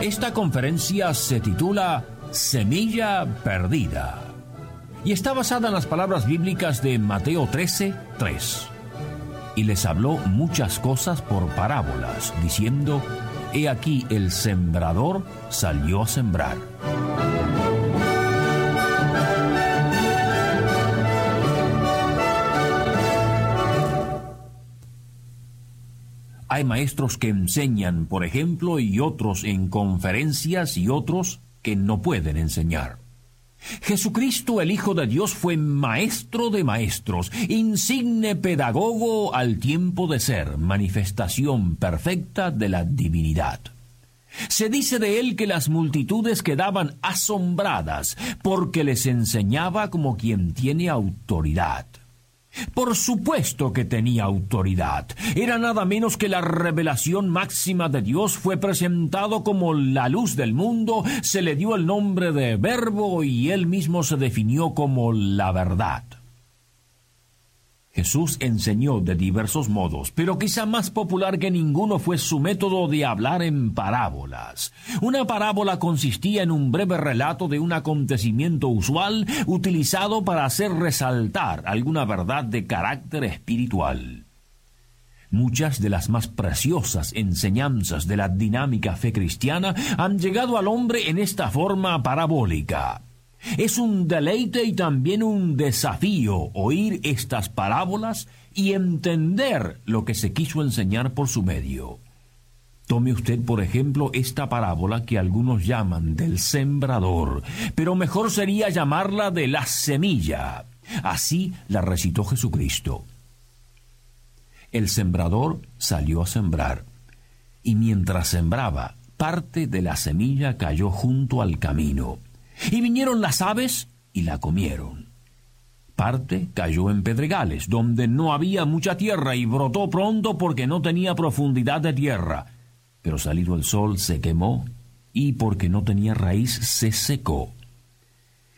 Esta conferencia se titula Semilla Perdida y está basada en las palabras bíblicas de Mateo 13, 3. Y les habló muchas cosas por parábolas, diciendo, He aquí el sembrador salió a sembrar. Hay maestros que enseñan, por ejemplo, y otros en conferencias y otros que no pueden enseñar. Jesucristo el Hijo de Dios fue maestro de maestros, insigne pedagogo al tiempo de ser, manifestación perfecta de la divinidad. Se dice de él que las multitudes quedaban asombradas porque les enseñaba como quien tiene autoridad. Por supuesto que tenía autoridad. Era nada menos que la revelación máxima de Dios. Fue presentado como la luz del mundo, se le dio el nombre de verbo y él mismo se definió como la verdad. Jesús enseñó de diversos modos, pero quizá más popular que ninguno fue su método de hablar en parábolas. Una parábola consistía en un breve relato de un acontecimiento usual utilizado para hacer resaltar alguna verdad de carácter espiritual. Muchas de las más preciosas enseñanzas de la dinámica fe cristiana han llegado al hombre en esta forma parabólica. Es un deleite y también un desafío oír estas parábolas y entender lo que se quiso enseñar por su medio. Tome usted, por ejemplo, esta parábola que algunos llaman del sembrador, pero mejor sería llamarla de la semilla. Así la recitó Jesucristo. El sembrador salió a sembrar, y mientras sembraba, parte de la semilla cayó junto al camino y vinieron las aves y la comieron. Parte cayó en pedregales, donde no había mucha tierra y brotó pronto porque no tenía profundidad de tierra. Pero salido el sol se quemó y porque no tenía raíz se secó.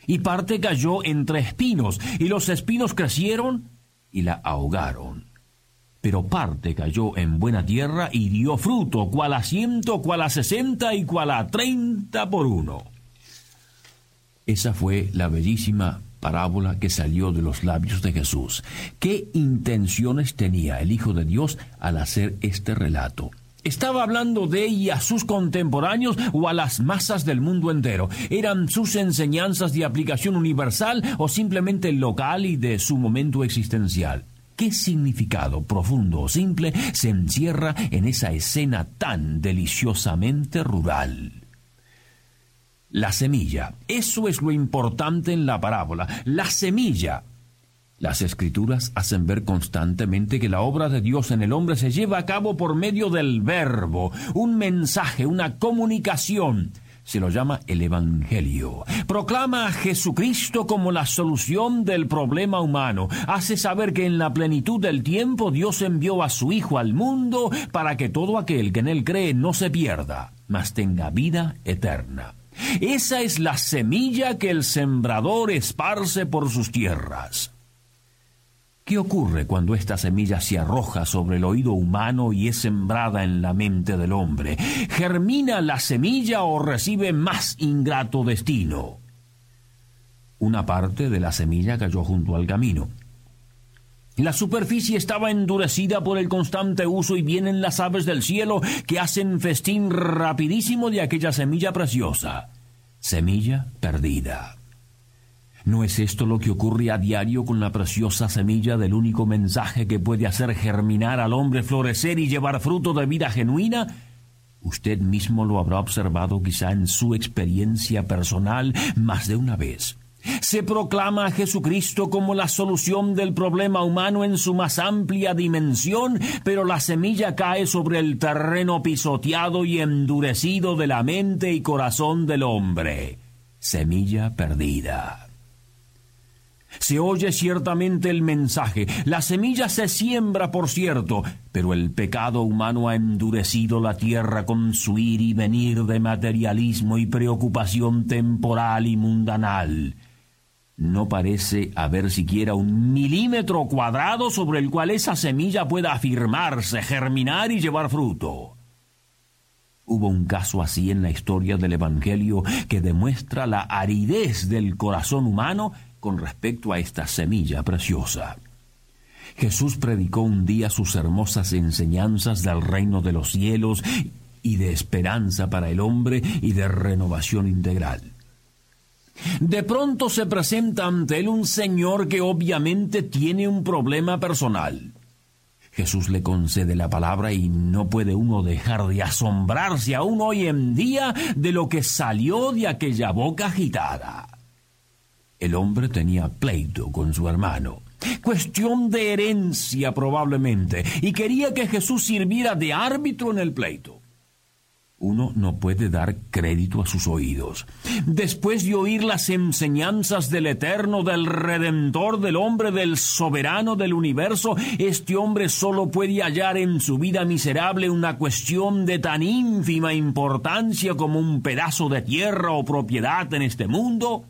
Y parte cayó entre espinos y los espinos crecieron y la ahogaron. Pero parte cayó en buena tierra y dio fruto, cual a ciento, cual a sesenta y cual a treinta por uno. Esa fue la bellísima parábola que salió de los labios de Jesús. ¿Qué intenciones tenía el Hijo de Dios al hacer este relato? ¿Estaba hablando de ella a sus contemporáneos o a las masas del mundo entero? ¿Eran sus enseñanzas de aplicación universal o simplemente local y de su momento existencial? ¿Qué significado profundo o simple se encierra en esa escena tan deliciosamente rural? La semilla. Eso es lo importante en la parábola. La semilla. Las escrituras hacen ver constantemente que la obra de Dios en el hombre se lleva a cabo por medio del verbo, un mensaje, una comunicación. Se lo llama el Evangelio. Proclama a Jesucristo como la solución del problema humano. Hace saber que en la plenitud del tiempo Dios envió a su Hijo al mundo para que todo aquel que en él cree no se pierda, mas tenga vida eterna. Esa es la semilla que el sembrador esparce por sus tierras. ¿Qué ocurre cuando esta semilla se arroja sobre el oído humano y es sembrada en la mente del hombre? ¿Germina la semilla o recibe más ingrato destino? Una parte de la semilla cayó junto al camino. La superficie estaba endurecida por el constante uso y vienen las aves del cielo que hacen festín rapidísimo de aquella semilla preciosa. Semilla perdida. ¿No es esto lo que ocurre a diario con la preciosa semilla del único mensaje que puede hacer germinar al hombre, florecer y llevar fruto de vida genuina? Usted mismo lo habrá observado quizá en su experiencia personal más de una vez. Se proclama a Jesucristo como la solución del problema humano en su más amplia dimensión, pero la semilla cae sobre el terreno pisoteado y endurecido de la mente y corazón del hombre. Semilla perdida. Se oye ciertamente el mensaje, la semilla se siembra, por cierto, pero el pecado humano ha endurecido la tierra con su ir y venir de materialismo y preocupación temporal y mundanal no parece haber siquiera un milímetro cuadrado sobre el cual esa semilla pueda afirmarse, germinar y llevar fruto. Hubo un caso así en la historia del Evangelio que demuestra la aridez del corazón humano con respecto a esta semilla preciosa. Jesús predicó un día sus hermosas enseñanzas del reino de los cielos y de esperanza para el hombre y de renovación integral. De pronto se presenta ante él un señor que obviamente tiene un problema personal. Jesús le concede la palabra y no puede uno dejar de asombrarse aún hoy en día de lo que salió de aquella boca agitada. El hombre tenía pleito con su hermano, cuestión de herencia probablemente, y quería que Jesús sirviera de árbitro en el pleito uno no puede dar crédito a sus oídos. Después de oír las enseñanzas del Eterno, del Redentor, del hombre, del soberano del universo, este hombre solo puede hallar en su vida miserable una cuestión de tan ínfima importancia como un pedazo de tierra o propiedad en este mundo.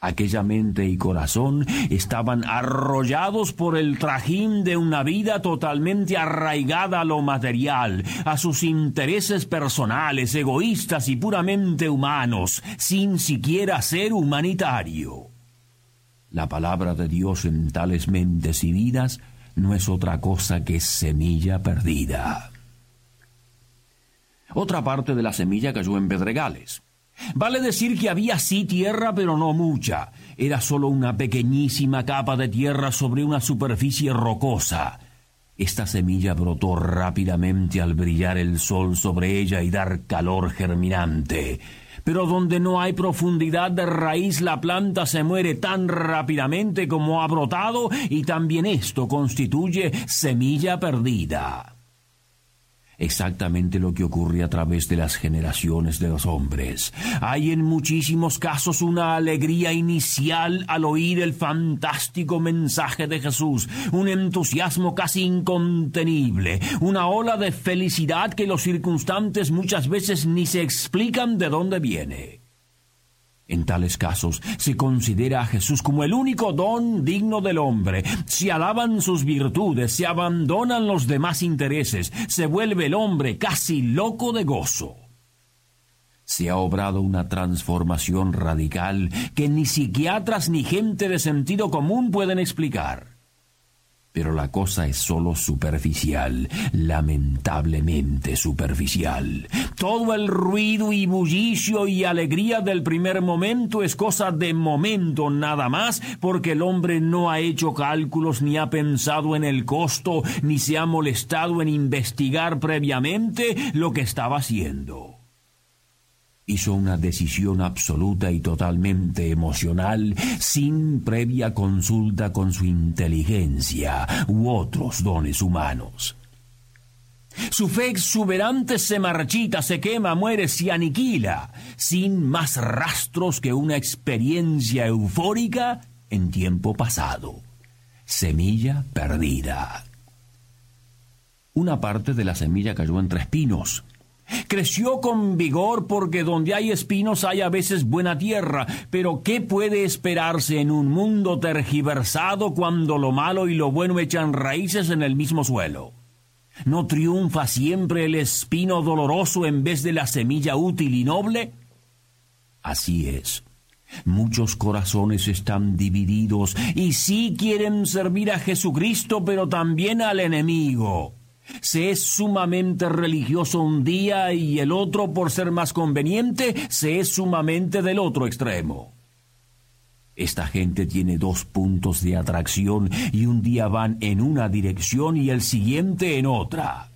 Aquella mente y corazón estaban arrollados por el trajín de una vida totalmente arraigada a lo material, a sus intereses personales, egoístas y puramente humanos, sin siquiera ser humanitario. La palabra de Dios en tales mentes y vidas no es otra cosa que semilla perdida. Otra parte de la semilla cayó en pedregales. Vale decir que había sí tierra, pero no mucha. Era solo una pequeñísima capa de tierra sobre una superficie rocosa. Esta semilla brotó rápidamente al brillar el sol sobre ella y dar calor germinante. Pero donde no hay profundidad de raíz la planta se muere tan rápidamente como ha brotado y también esto constituye semilla perdida exactamente lo que ocurre a través de las generaciones de los hombres. Hay en muchísimos casos una alegría inicial al oír el fantástico mensaje de Jesús, un entusiasmo casi incontenible, una ola de felicidad que los circunstantes muchas veces ni se explican de dónde viene. En tales casos se considera a Jesús como el único don digno del hombre. Se alaban sus virtudes, se abandonan los demás intereses, se vuelve el hombre casi loco de gozo. Se ha obrado una transformación radical que ni psiquiatras ni gente de sentido común pueden explicar. Pero la cosa es sólo superficial, lamentablemente superficial. Todo el ruido y bullicio y alegría del primer momento es cosa de momento nada más, porque el hombre no ha hecho cálculos ni ha pensado en el costo, ni se ha molestado en investigar previamente lo que estaba haciendo hizo una decisión absoluta y totalmente emocional sin previa consulta con su inteligencia u otros dones humanos. Su fe exuberante se marchita, se quema, muere, se aniquila, sin más rastros que una experiencia eufórica en tiempo pasado. Semilla perdida. Una parte de la semilla cayó entre espinos, Creció con vigor porque donde hay espinos hay a veces buena tierra, pero ¿qué puede esperarse en un mundo tergiversado cuando lo malo y lo bueno echan raíces en el mismo suelo? ¿No triunfa siempre el espino doloroso en vez de la semilla útil y noble? Así es. Muchos corazones están divididos y sí quieren servir a Jesucristo, pero también al enemigo. Se es sumamente religioso un día y el otro, por ser más conveniente, se es sumamente del otro extremo. Esta gente tiene dos puntos de atracción y un día van en una dirección y el siguiente en otra.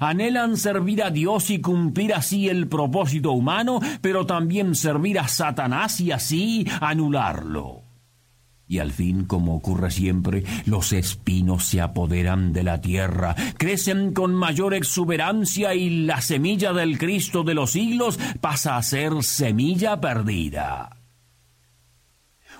Anhelan servir a Dios y cumplir así el propósito humano, pero también servir a Satanás y así anularlo. Y al fin, como ocurre siempre, los espinos se apoderan de la tierra, crecen con mayor exuberancia y la semilla del Cristo de los siglos pasa a ser semilla perdida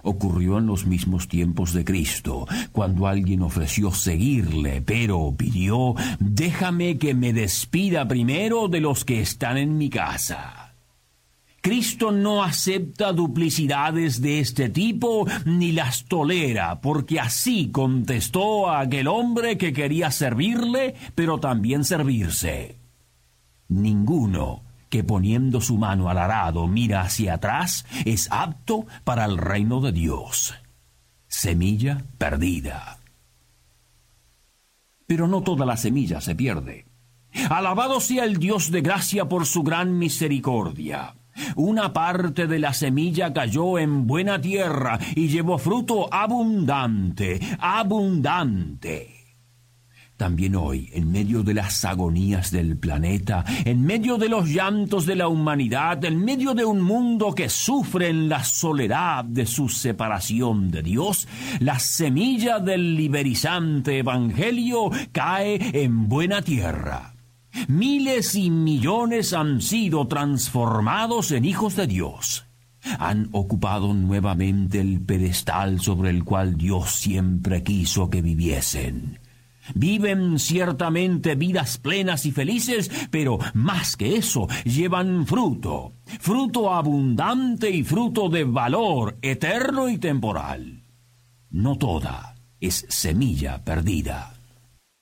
ocurrió en los mismos tiempos de Cristo, cuando alguien ofreció seguirle, pero pidió, déjame que me despida primero de los que están en mi casa. Cristo no acepta duplicidades de este tipo ni las tolera, porque así contestó a aquel hombre que quería servirle, pero también servirse. Ninguno que poniendo su mano al arado mira hacia atrás es apto para el reino de Dios. Semilla perdida. Pero no toda la semilla se pierde. Alabado sea el Dios de gracia por su gran misericordia. Una parte de la semilla cayó en buena tierra y llevó fruto abundante, abundante. También hoy, en medio de las agonías del planeta, en medio de los llantos de la humanidad, en medio de un mundo que sufre en la soledad de su separación de Dios, la semilla del liberizante Evangelio cae en buena tierra. Miles y millones han sido transformados en hijos de Dios han ocupado nuevamente el pedestal sobre el cual Dios siempre quiso que viviesen. Viven ciertamente vidas plenas y felices, pero más que eso, llevan fruto, fruto abundante y fruto de valor eterno y temporal. No toda es semilla perdida.